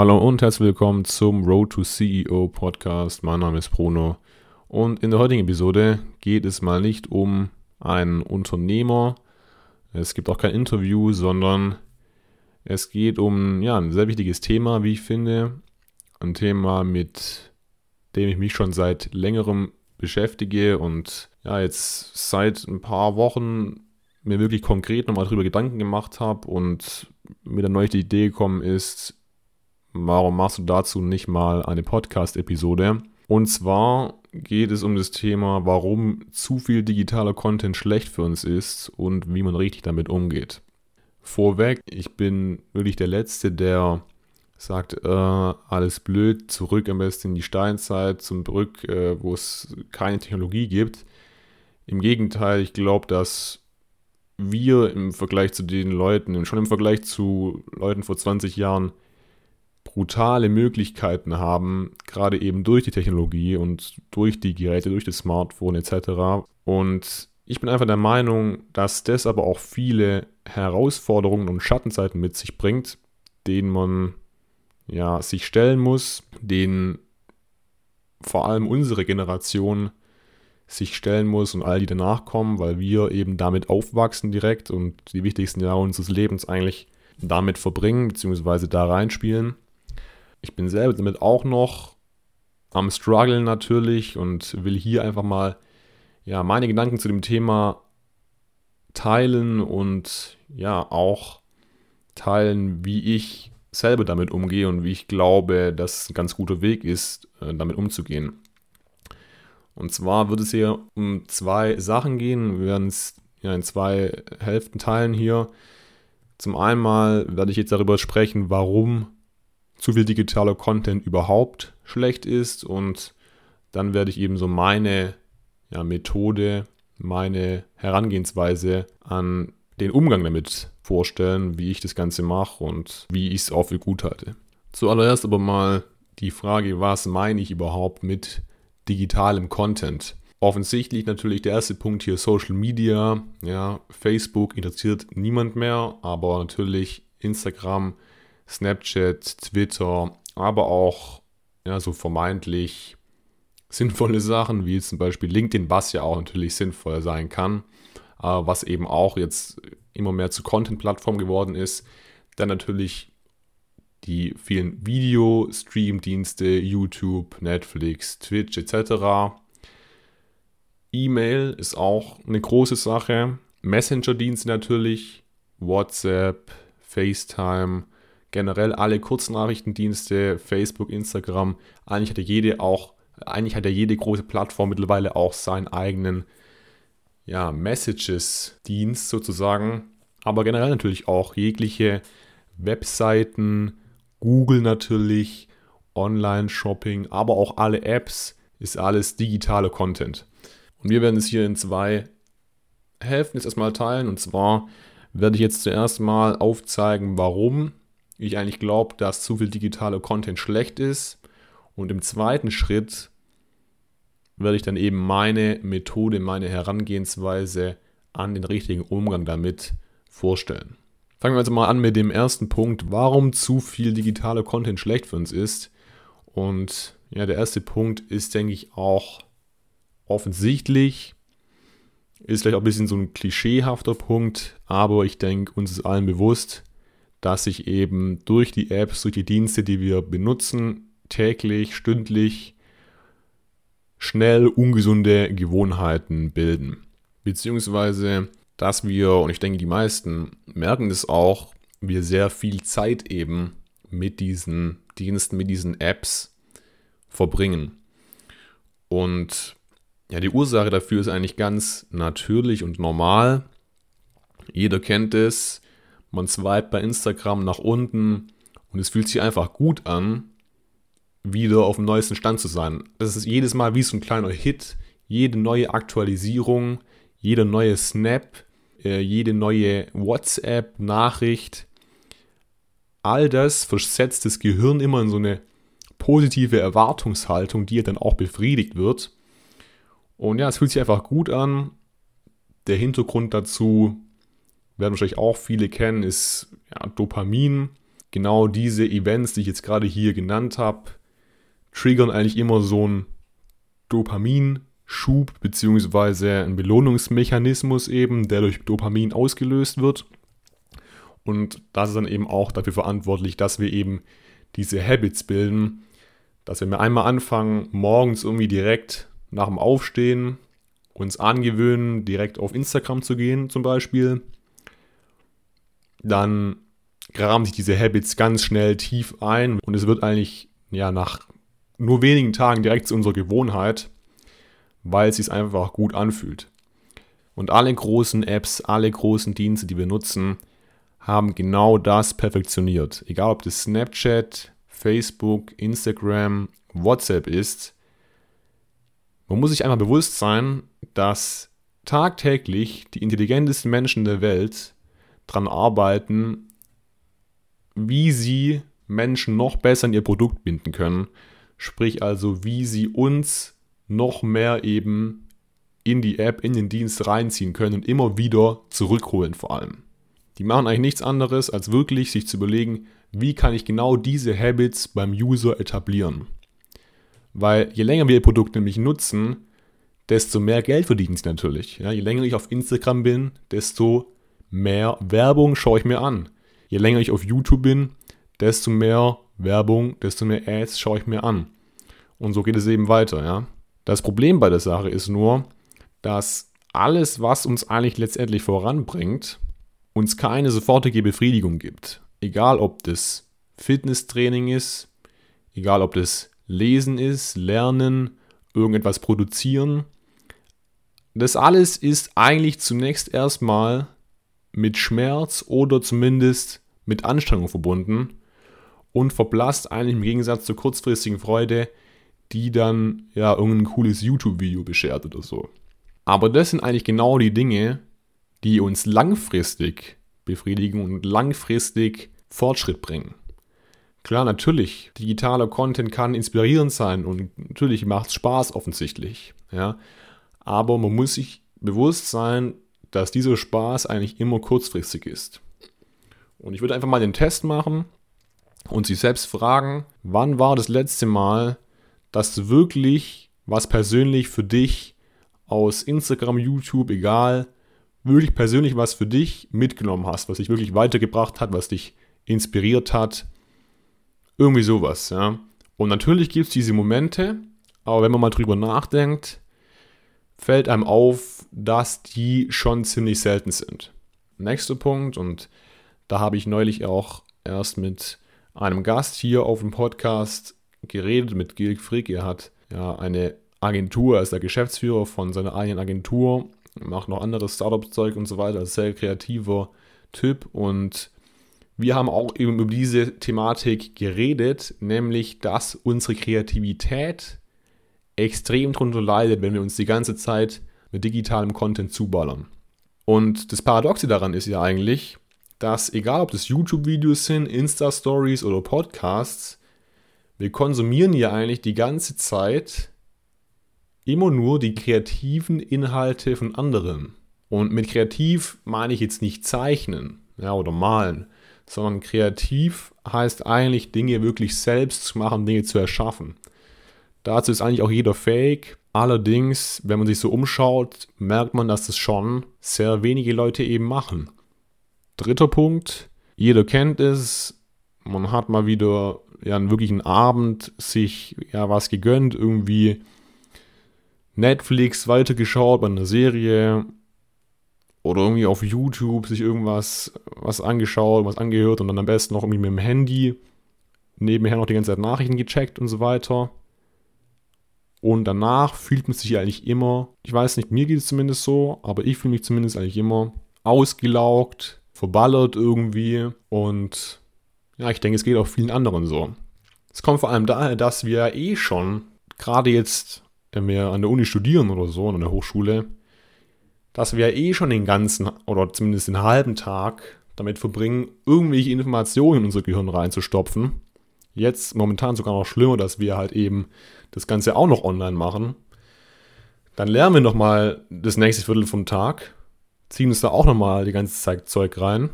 Hallo und herzlich willkommen zum Road to CEO Podcast. Mein Name ist Bruno und in der heutigen Episode geht es mal nicht um einen Unternehmer. Es gibt auch kein Interview, sondern es geht um ja, ein sehr wichtiges Thema, wie ich finde. Ein Thema, mit dem ich mich schon seit längerem beschäftige und ja, jetzt seit ein paar Wochen mir wirklich konkret nochmal darüber Gedanken gemacht habe und mir dann neu die Idee gekommen ist, warum machst du dazu nicht mal eine Podcast-Episode? Und zwar geht es um das Thema, warum zu viel digitaler Content schlecht für uns ist und wie man richtig damit umgeht. Vorweg, ich bin wirklich der Letzte, der sagt, äh, alles blöd, zurück am besten in die Steinzeit, zurück, äh, wo es keine Technologie gibt. Im Gegenteil, ich glaube, dass wir im Vergleich zu den Leuten, schon im Vergleich zu Leuten vor 20 Jahren, brutale Möglichkeiten haben, gerade eben durch die Technologie und durch die Geräte, durch das Smartphone etc. Und ich bin einfach der Meinung, dass das aber auch viele Herausforderungen und Schattenzeiten mit sich bringt, denen man ja sich stellen muss, denen vor allem unsere Generation sich stellen muss und all die danach kommen, weil wir eben damit aufwachsen direkt und die wichtigsten Jahre unseres Lebens eigentlich damit verbringen, beziehungsweise da reinspielen. Ich bin selber damit auch noch am struggeln natürlich und will hier einfach mal ja, meine Gedanken zu dem Thema teilen und ja auch teilen, wie ich selber damit umgehe und wie ich glaube, dass ein ganz guter Weg ist, äh, damit umzugehen. Und zwar wird es hier um zwei Sachen gehen. Wir werden es ja in zwei Hälften teilen hier. Zum einen werde ich jetzt darüber sprechen, warum zu viel digitaler Content überhaupt schlecht ist und dann werde ich eben so meine ja, Methode, meine Herangehensweise an den Umgang damit vorstellen, wie ich das Ganze mache und wie ich es auch für gut halte. Zuallererst aber mal die Frage, was meine ich überhaupt mit digitalem Content? Offensichtlich natürlich der erste Punkt hier Social Media. Ja, Facebook interessiert niemand mehr, aber natürlich Instagram, Snapchat, Twitter, aber auch ja, so vermeintlich sinnvolle Sachen, wie zum Beispiel LinkedIn, was ja auch natürlich sinnvoll sein kann, aber was eben auch jetzt immer mehr zu Content-Plattform geworden ist. Dann natürlich die vielen Video-Stream-Dienste, YouTube, Netflix, Twitch etc. E-Mail ist auch eine große Sache. Messenger-Dienste natürlich, WhatsApp, FaceTime, generell alle Kurznachrichtendienste, Facebook, Instagram, eigentlich hat ja jede auch, eigentlich hat ja jede große Plattform mittlerweile auch seinen eigenen ja, Messages-Dienst sozusagen, aber generell natürlich auch jegliche Webseiten, Google natürlich, Online-Shopping, aber auch alle Apps, ist alles digitale Content. Und wir werden es hier in zwei Hälften jetzt erstmal teilen. Und zwar werde ich jetzt zuerst mal aufzeigen, warum ich eigentlich glaube, dass zu viel digitaler Content schlecht ist. Und im zweiten Schritt werde ich dann eben meine Methode, meine Herangehensweise an den richtigen Umgang damit vorstellen. Fangen wir also mal an mit dem ersten Punkt, warum zu viel digitaler Content schlecht für uns ist. Und ja, der erste Punkt ist, denke ich, auch offensichtlich. Ist vielleicht auch ein bisschen so ein klischeehafter Punkt, aber ich denke, uns ist allen bewusst, dass sich eben durch die Apps, durch die Dienste, die wir benutzen, täglich, stündlich, schnell ungesunde Gewohnheiten bilden. Beziehungsweise, dass wir, und ich denke, die meisten merken es auch, wir sehr viel Zeit eben mit diesen Diensten, mit diesen Apps verbringen. Und ja, die Ursache dafür ist eigentlich ganz natürlich und normal. Jeder kennt es. Man swipet bei Instagram nach unten und es fühlt sich einfach gut an, wieder auf dem neuesten Stand zu sein. Das ist jedes Mal wie so ein kleiner Hit, jede neue Aktualisierung, jeder neue Snap, äh, jede neue WhatsApp-Nachricht. All das versetzt das Gehirn immer in so eine positive Erwartungshaltung, die ja dann auch befriedigt wird. Und ja, es fühlt sich einfach gut an. Der Hintergrund dazu werden wahrscheinlich auch viele kennen, ist ja, Dopamin. genau diese Events, die ich jetzt gerade hier genannt habe, triggern eigentlich immer so einen Dopaminschub beziehungsweise einen Belohnungsmechanismus eben, der durch Dopamin ausgelöst wird. Und das ist dann eben auch dafür verantwortlich, dass wir eben diese Habits bilden, dass wir einmal anfangen, morgens irgendwie direkt nach dem Aufstehen uns angewöhnen, direkt auf Instagram zu gehen zum Beispiel, dann graben sich diese Habits ganz schnell tief ein und es wird eigentlich ja nach nur wenigen Tagen direkt zu unserer Gewohnheit, weil es sich einfach gut anfühlt. Und alle großen Apps, alle großen Dienste, die wir nutzen, haben genau das perfektioniert. Egal ob das Snapchat, Facebook, Instagram, WhatsApp ist. Man muss sich einmal bewusst sein, dass tagtäglich die intelligentesten Menschen der Welt daran arbeiten, wie sie Menschen noch besser in ihr Produkt binden können. Sprich also, wie sie uns noch mehr eben in die App, in den Dienst reinziehen können und immer wieder zurückholen vor allem. Die machen eigentlich nichts anderes, als wirklich sich zu überlegen, wie kann ich genau diese Habits beim User etablieren. Weil je länger wir ihr Produkt nämlich nutzen, desto mehr Geld verdienen sie natürlich. Ja, je länger ich auf Instagram bin, desto mehr Werbung schaue ich mir an. Je länger ich auf YouTube bin, desto mehr Werbung, desto mehr Ads schaue ich mir an. Und so geht es eben weiter. Ja. Das Problem bei der Sache ist nur, dass alles, was uns eigentlich letztendlich voranbringt, uns keine sofortige Befriedigung gibt. Egal ob das Fitnesstraining ist, egal ob das Lesen ist, Lernen, irgendetwas produzieren. Das alles ist eigentlich zunächst erstmal mit Schmerz oder zumindest mit Anstrengung verbunden und verblasst eigentlich im Gegensatz zur kurzfristigen Freude, die dann ja irgendein cooles YouTube-Video beschert oder so. Aber das sind eigentlich genau die Dinge, die uns langfristig befriedigen und langfristig Fortschritt bringen. Klar, natürlich, digitaler Content kann inspirierend sein und natürlich macht es Spaß offensichtlich. Ja? Aber man muss sich bewusst sein, dass dieser Spaß eigentlich immer kurzfristig ist. Und ich würde einfach mal den Test machen und sich selbst fragen, wann war das letzte Mal, dass du wirklich was persönlich für dich aus Instagram, YouTube, egal, wirklich persönlich was für dich mitgenommen hast, was dich wirklich weitergebracht hat, was dich inspiriert hat. Irgendwie sowas, ja. Und natürlich gibt es diese Momente, aber wenn man mal drüber nachdenkt, fällt einem auf, dass die schon ziemlich selten sind. Nächster Punkt, und da habe ich neulich auch erst mit einem Gast hier auf dem Podcast geredet, mit Gilg Frick. Er hat ja eine Agentur, er ist der Geschäftsführer von seiner eigenen Agentur macht noch anderes Startup-Zeug und so weiter, sehr kreativer Typ und wir haben auch eben über diese Thematik geredet, nämlich dass unsere Kreativität extrem darunter leidet, wenn wir uns die ganze Zeit mit digitalem Content zuballern. Und das Paradoxe daran ist ja eigentlich, dass egal ob das YouTube-Videos sind, Insta-Stories oder Podcasts, wir konsumieren ja eigentlich die ganze Zeit immer nur die kreativen Inhalte von anderen. Und mit kreativ meine ich jetzt nicht zeichnen ja, oder malen, sondern kreativ heißt eigentlich Dinge wirklich selbst zu machen, Dinge zu erschaffen. Dazu ist eigentlich auch jeder fähig. Allerdings, wenn man sich so umschaut, merkt man, dass das schon sehr wenige Leute eben machen. Dritter Punkt, jeder kennt es, man hat mal wieder ja, einen wirklichen Abend sich ja was gegönnt, irgendwie Netflix weitergeschaut bei einer Serie oder irgendwie auf YouTube sich irgendwas was angeschaut, was angehört und dann am besten noch irgendwie mit dem Handy nebenher noch die ganze Zeit Nachrichten gecheckt und so weiter. Und danach fühlt man sich eigentlich immer, ich weiß nicht, mir geht es zumindest so, aber ich fühle mich zumindest eigentlich immer ausgelaugt, verballert irgendwie und ja, ich denke, es geht auch vielen anderen so. Es kommt vor allem daher, dass wir eh schon, gerade jetzt wenn wir an der Uni studieren oder so, an der Hochschule, dass wir eh schon den ganzen oder zumindest den halben Tag damit verbringen, irgendwelche Informationen in unser Gehirn reinzustopfen. Jetzt momentan sogar noch schlimmer, dass wir halt eben das Ganze auch noch online machen. Dann lernen wir nochmal das nächste Viertel vom Tag, ziehen uns da auch nochmal die ganze Zeit Zeug rein.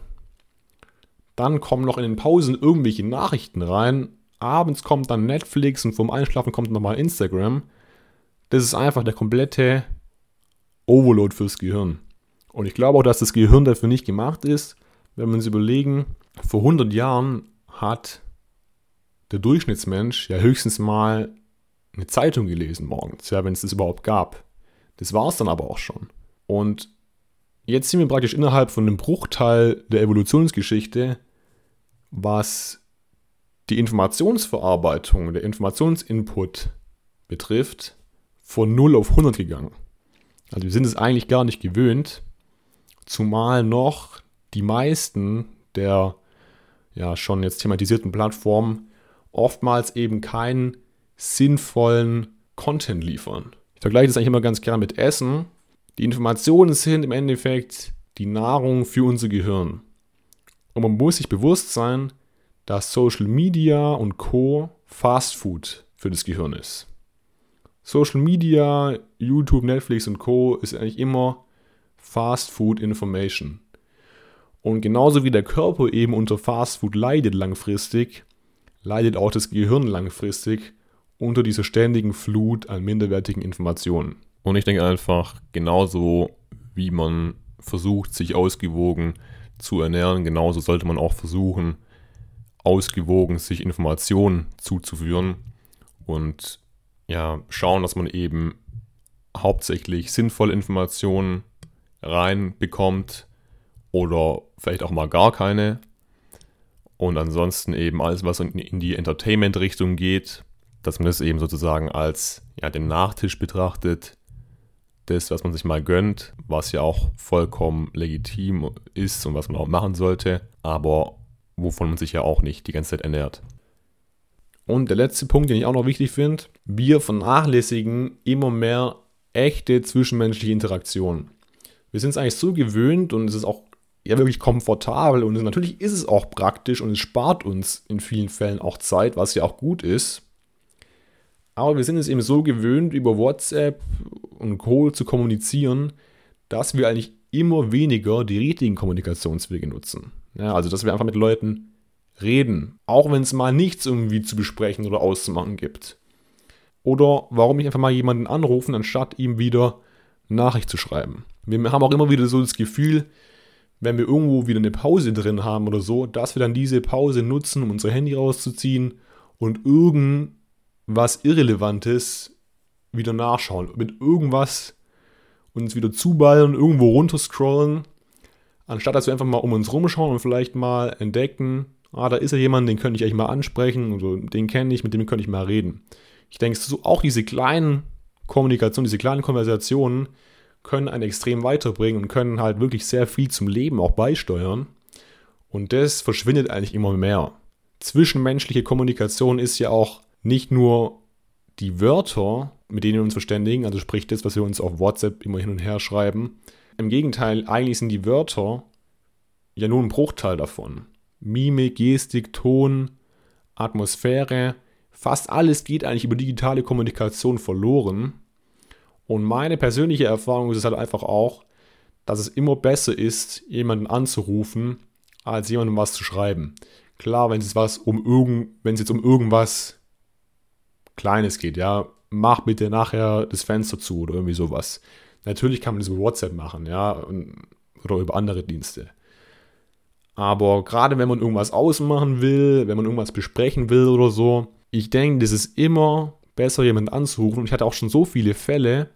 Dann kommen noch in den Pausen irgendwelche Nachrichten rein. Abends kommt dann Netflix und vorm Einschlafen kommt nochmal Instagram. Das ist einfach der komplette Overload fürs Gehirn. Und ich glaube auch, dass das Gehirn dafür nicht gemacht ist. Wenn wir uns überlegen, vor 100 Jahren hat der Durchschnittsmensch ja höchstens mal eine Zeitung gelesen morgens, ja, wenn es das überhaupt gab. Das war es dann aber auch schon. Und jetzt sind wir praktisch innerhalb von einem Bruchteil der Evolutionsgeschichte, was die Informationsverarbeitung, der Informationsinput betrifft, von 0 auf 100 gegangen. Also wir sind es eigentlich gar nicht gewöhnt, zumal noch die meisten der ja schon jetzt thematisierten Plattformen oftmals eben keinen sinnvollen Content liefern. Ich vergleiche das eigentlich immer ganz gerne mit Essen. Die Informationen sind im Endeffekt die Nahrung für unser Gehirn. Und man muss sich bewusst sein, dass Social Media und Co. Fast Food für das Gehirn ist. Social Media, YouTube, Netflix und Co. ist eigentlich immer Fast Food Information. Und genauso wie der Körper eben unter Fast Food leidet langfristig, leidet auch das Gehirn langfristig unter dieser ständigen Flut an minderwertigen Informationen. Und ich denke einfach, genauso wie man versucht, sich ausgewogen zu ernähren, genauso sollte man auch versuchen, ausgewogen sich Informationen zuzuführen und ja, schauen, dass man eben hauptsächlich sinnvolle Informationen reinbekommt oder vielleicht auch mal gar keine. Und ansonsten eben alles, was in die Entertainment-Richtung geht, dass man das eben sozusagen als ja, den Nachtisch betrachtet, das, was man sich mal gönnt, was ja auch vollkommen legitim ist und was man auch machen sollte, aber wovon man sich ja auch nicht die ganze Zeit ernährt. Und der letzte Punkt, den ich auch noch wichtig finde, wir vernachlässigen immer mehr echte zwischenmenschliche Interaktionen. Wir sind es eigentlich so gewöhnt und es ist auch ja wirklich komfortabel und natürlich ist es auch praktisch und es spart uns in vielen Fällen auch Zeit, was ja auch gut ist. Aber wir sind es eben so gewöhnt, über WhatsApp und Co. zu kommunizieren, dass wir eigentlich immer weniger die richtigen Kommunikationswege nutzen. Ja, also, dass wir einfach mit Leuten reden, auch wenn es mal nichts irgendwie zu besprechen oder auszumachen gibt. Oder warum nicht einfach mal jemanden anrufen, anstatt ihm wieder Nachricht zu schreiben. Wir haben auch immer wieder so das Gefühl, wenn wir irgendwo wieder eine Pause drin haben oder so, dass wir dann diese Pause nutzen, um unser Handy rauszuziehen und irgendwas Irrelevantes wieder nachschauen. Mit irgendwas uns wieder zuballen, irgendwo runterscrollen, anstatt dass wir einfach mal um uns rumschauen und vielleicht mal entdecken, ah, da ist ja jemand, den könnte ich eigentlich mal ansprechen, also den kenne ich, mit dem könnte ich mal reden. Ich denke, so auch diese kleinen Kommunikationen, diese kleinen Konversationen können einen extrem weiterbringen und können halt wirklich sehr viel zum Leben auch beisteuern. Und das verschwindet eigentlich immer mehr. Zwischenmenschliche Kommunikation ist ja auch nicht nur die Wörter, mit denen wir uns verständigen, also sprich das, was wir uns auf WhatsApp immer hin und her schreiben. Im Gegenteil, eigentlich sind die Wörter ja nur ein Bruchteil davon. Mimik, Gestik, Ton, Atmosphäre, fast alles geht eigentlich über digitale Kommunikation verloren. Und meine persönliche Erfahrung ist es halt einfach auch, dass es immer besser ist, jemanden anzurufen, als jemandem was zu schreiben. Klar, wenn es was um irgend, wenn es jetzt um irgendwas Kleines geht, ja, mach bitte nachher das Fenster zu oder irgendwie sowas. Natürlich kann man das über WhatsApp machen, ja, oder über andere Dienste. Aber gerade wenn man irgendwas ausmachen will, wenn man irgendwas besprechen will oder so, ich denke, das ist immer besser, jemanden anzurufen. Und ich hatte auch schon so viele Fälle,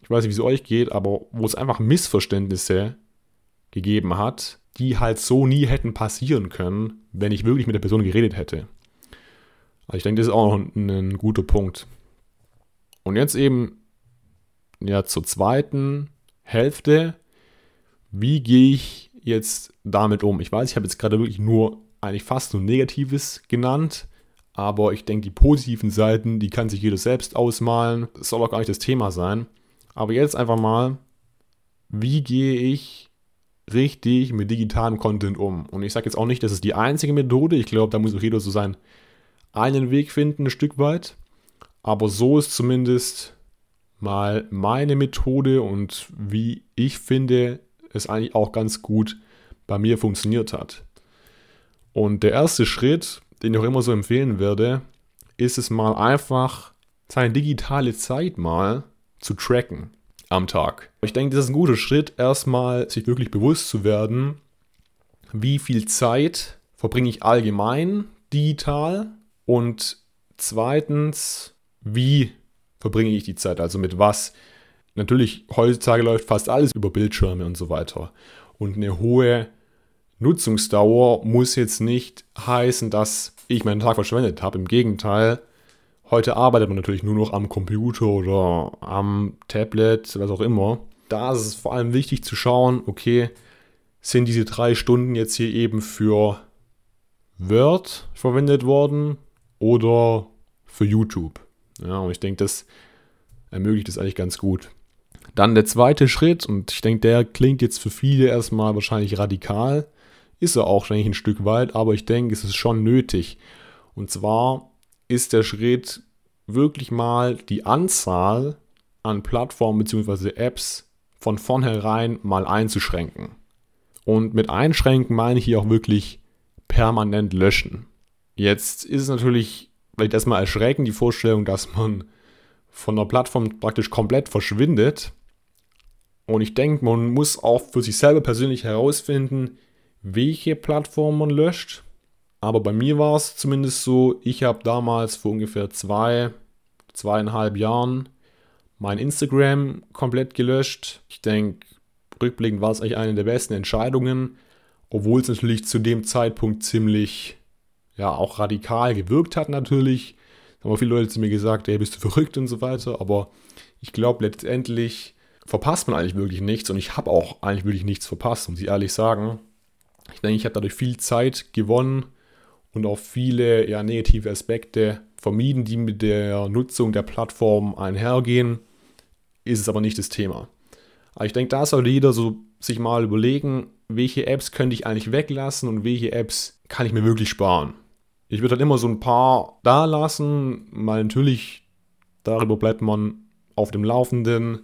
ich weiß nicht, wie es euch geht, aber wo es einfach Missverständnisse gegeben hat, die halt so nie hätten passieren können, wenn ich wirklich mit der Person geredet hätte. Also ich denke, das ist auch noch ein, ein guter Punkt. Und jetzt eben ja zur zweiten Hälfte. Wie gehe ich jetzt damit um? Ich weiß, ich habe jetzt gerade wirklich nur eigentlich fast nur Negatives genannt, aber ich denke, die positiven Seiten, die kann sich jeder selbst ausmalen. Das soll auch gar nicht das Thema sein. Aber jetzt einfach mal, wie gehe ich richtig mit digitalem Content um? Und ich sage jetzt auch nicht, das ist die einzige Methode. Ich glaube, da muss auch jeder so seinen einen Weg finden, ein Stück weit. Aber so ist zumindest mal meine Methode und wie ich finde, es eigentlich auch ganz gut bei mir funktioniert hat. Und der erste Schritt, den ich auch immer so empfehlen werde, ist es mal einfach seine digitale Zeit mal zu tracken am Tag. Ich denke, das ist ein guter Schritt, erstmal sich wirklich bewusst zu werden, wie viel Zeit verbringe ich allgemein digital und zweitens, wie verbringe ich die Zeit, also mit was. Natürlich, heutzutage läuft fast alles über Bildschirme und so weiter. Und eine hohe Nutzungsdauer muss jetzt nicht heißen, dass ich meinen Tag verschwendet habe. Im Gegenteil, heute arbeitet man natürlich nur noch am Computer oder am Tablet, was auch immer. Da ist es vor allem wichtig zu schauen, okay, sind diese drei Stunden jetzt hier eben für Word verwendet worden oder für YouTube? Ja, und ich denke, das ermöglicht es eigentlich ganz gut. Dann der zweite Schritt, und ich denke, der klingt jetzt für viele erstmal wahrscheinlich radikal, ist er auch wahrscheinlich ein Stück weit, aber ich denke, es ist schon nötig. Und zwar ist der Schritt wirklich mal die Anzahl an Plattformen bzw. Apps von vornherein mal einzuschränken. Und mit einschränken meine ich hier auch wirklich permanent löschen. Jetzt ist es natürlich vielleicht erstmal erschreckend die Vorstellung, dass man von der Plattform praktisch komplett verschwindet. Und ich denke, man muss auch für sich selber persönlich herausfinden, welche Plattform man löscht. Aber bei mir war es zumindest so, ich habe damals vor ungefähr zwei, zweieinhalb Jahren mein Instagram komplett gelöscht. Ich denke, rückblickend war es eigentlich eine der besten Entscheidungen, obwohl es natürlich zu dem Zeitpunkt ziemlich, ja, auch radikal gewirkt hat natürlich. Da haben viele Leute zu mir gesagt, ey, bist du verrückt und so weiter. Aber ich glaube, letztendlich verpasst man eigentlich wirklich nichts und ich habe auch eigentlich wirklich nichts verpasst, muss ich ehrlich sagen. Ich denke, ich habe dadurch viel Zeit gewonnen und auch viele ja, negative Aspekte vermieden, die mit der Nutzung der Plattform einhergehen. Ist es aber nicht das Thema. Aber ich denke, da sollte jeder so sich mal überlegen, welche Apps könnte ich eigentlich weglassen und welche Apps kann ich mir wirklich sparen. Ich würde halt immer so ein paar da lassen, weil natürlich darüber bleibt man auf dem Laufenden.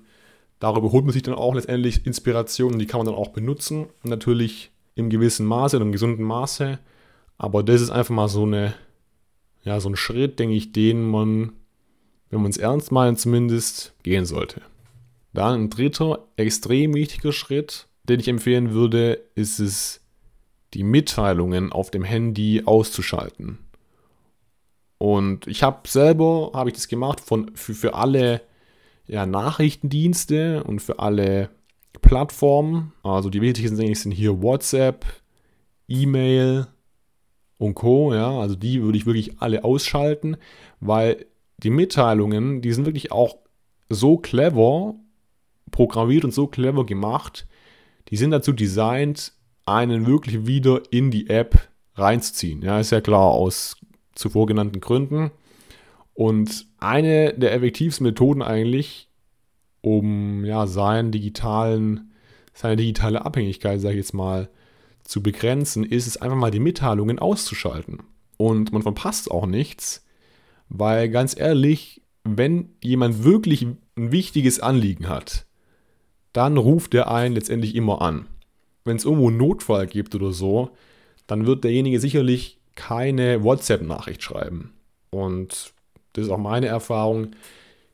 Darüber holt man sich dann auch letztendlich Inspirationen, die kann man dann auch benutzen. Natürlich im gewissen Maße, in einem gesunden Maße. Aber das ist einfach mal so eine, ja, so ein Schritt, denke ich, den man, wenn man es ernst meint, zumindest gehen sollte. Dann ein dritter, extrem wichtiger Schritt, den ich empfehlen würde, ist es, die Mitteilungen auf dem Handy auszuschalten. Und ich habe selber, habe ich das gemacht von, für, für alle ja, Nachrichtendienste und für alle Plattformen. Also die wichtigsten sind hier WhatsApp, E-Mail und Co. Ja, also die würde ich wirklich alle ausschalten, weil die Mitteilungen, die sind wirklich auch so clever programmiert und so clever gemacht. Die sind dazu designt, einen wirklich wieder in die App reinzuziehen. Ja, ist ja klar aus zuvor genannten Gründen. Und eine der effektivsten Methoden eigentlich, um ja seinen digitalen, seine digitale Abhängigkeit, sage ich jetzt mal, zu begrenzen, ist es einfach mal die Mitteilungen auszuschalten. Und man verpasst auch nichts, weil ganz ehrlich, wenn jemand wirklich ein wichtiges Anliegen hat, dann ruft er einen letztendlich immer an. Wenn es irgendwo einen Notfall gibt oder so, dann wird derjenige sicherlich keine WhatsApp-Nachricht schreiben. Und das ist auch meine Erfahrung.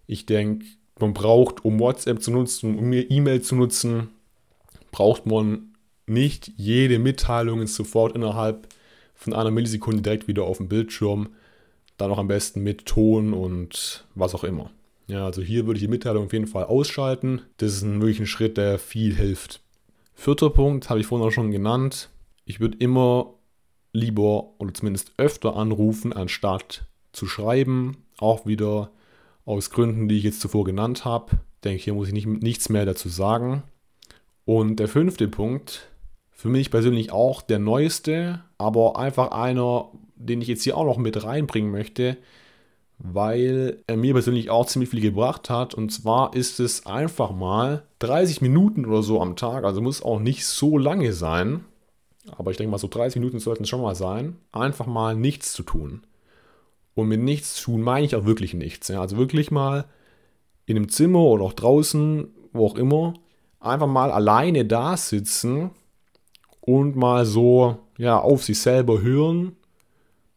Ich denke, man braucht, um WhatsApp zu nutzen, um E-Mail zu nutzen, braucht man nicht jede Mitteilung sofort innerhalb von einer Millisekunde direkt wieder auf dem Bildschirm. Dann auch am besten mit Ton und was auch immer. Ja, also hier würde ich die Mitteilung auf jeden Fall ausschalten. Das ist ein, wirklich ein Schritt, der viel hilft. Vierter Punkt habe ich vorhin auch schon genannt. Ich würde immer lieber oder zumindest öfter anrufen, anstatt zu schreiben. Auch wieder aus Gründen, die ich jetzt zuvor genannt habe. Ich denke, hier muss ich nicht, nichts mehr dazu sagen. Und der fünfte Punkt, für mich persönlich auch der neueste, aber einfach einer, den ich jetzt hier auch noch mit reinbringen möchte, weil er mir persönlich auch ziemlich viel gebracht hat. Und zwar ist es einfach mal 30 Minuten oder so am Tag, also muss auch nicht so lange sein, aber ich denke mal, so 30 Minuten sollten es schon mal sein, einfach mal nichts zu tun. Und mit nichts tun meine ich auch wirklich nichts. Ja? Also wirklich mal in einem Zimmer oder auch draußen, wo auch immer, einfach mal alleine da sitzen und mal so ja, auf sich selber hören,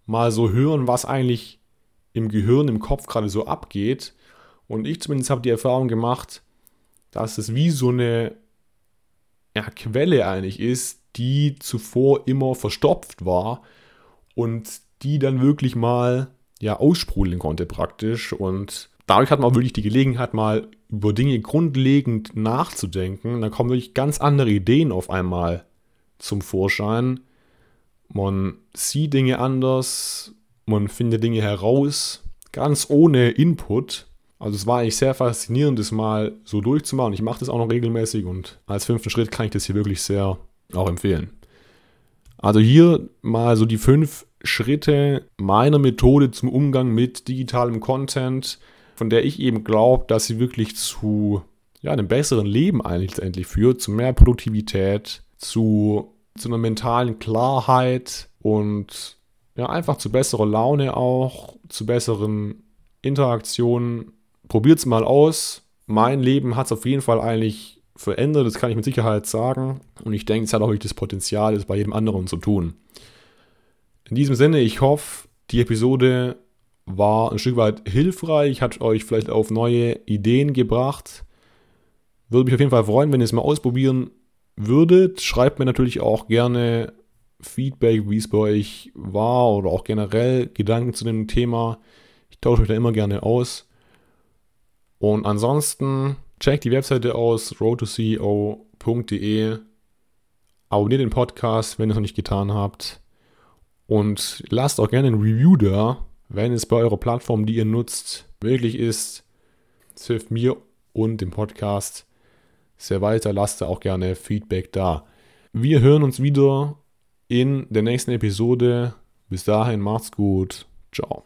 mal so hören, was eigentlich im Gehirn, im Kopf gerade so abgeht. Und ich zumindest habe die Erfahrung gemacht, dass es wie so eine ja, Quelle eigentlich ist, die zuvor immer verstopft war und die dann wirklich mal ja aussprudeln konnte praktisch. Und dadurch hat man wirklich die Gelegenheit mal über Dinge grundlegend nachzudenken, dann kommen wirklich ganz andere Ideen auf einmal zum Vorschein. Man sieht Dinge anders, man findet Dinge heraus, ganz ohne Input. Also es war eigentlich sehr faszinierend, das mal so durchzumachen. Ich mache das auch noch regelmäßig und als fünften Schritt kann ich das hier wirklich sehr auch empfehlen. Also hier mal so die fünf Schritte meiner Methode zum Umgang mit digitalem Content, von der ich eben glaube, dass sie wirklich zu ja, einem besseren Leben eigentlich letztendlich führt, zu mehr Produktivität, zu, zu einer mentalen Klarheit und ja, einfach zu besserer Laune auch, zu besseren Interaktionen. Probiert es mal aus. Mein Leben hat es auf jeden Fall eigentlich verändert, das kann ich mit Sicherheit sagen. Und ich denke, es hat auch wirklich das Potenzial, es bei jedem anderen zu tun. In diesem Sinne, ich hoffe, die Episode war ein Stück weit hilfreich, hat euch vielleicht auf neue Ideen gebracht. Würde mich auf jeden Fall freuen, wenn ihr es mal ausprobieren würdet. Schreibt mir natürlich auch gerne Feedback, wie es bei euch war oder auch generell Gedanken zu dem Thema. Ich tausche mich da immer gerne aus. Und ansonsten checkt die Webseite aus, roadtoceo.de. Abonniert den Podcast, wenn ihr es noch nicht getan habt. Und lasst auch gerne ein Review da, wenn es bei eurer Plattform, die ihr nutzt, möglich ist. Es hilft mir und dem Podcast sehr weiter. Lasst da auch gerne Feedback da. Wir hören uns wieder in der nächsten Episode. Bis dahin, macht's gut. Ciao.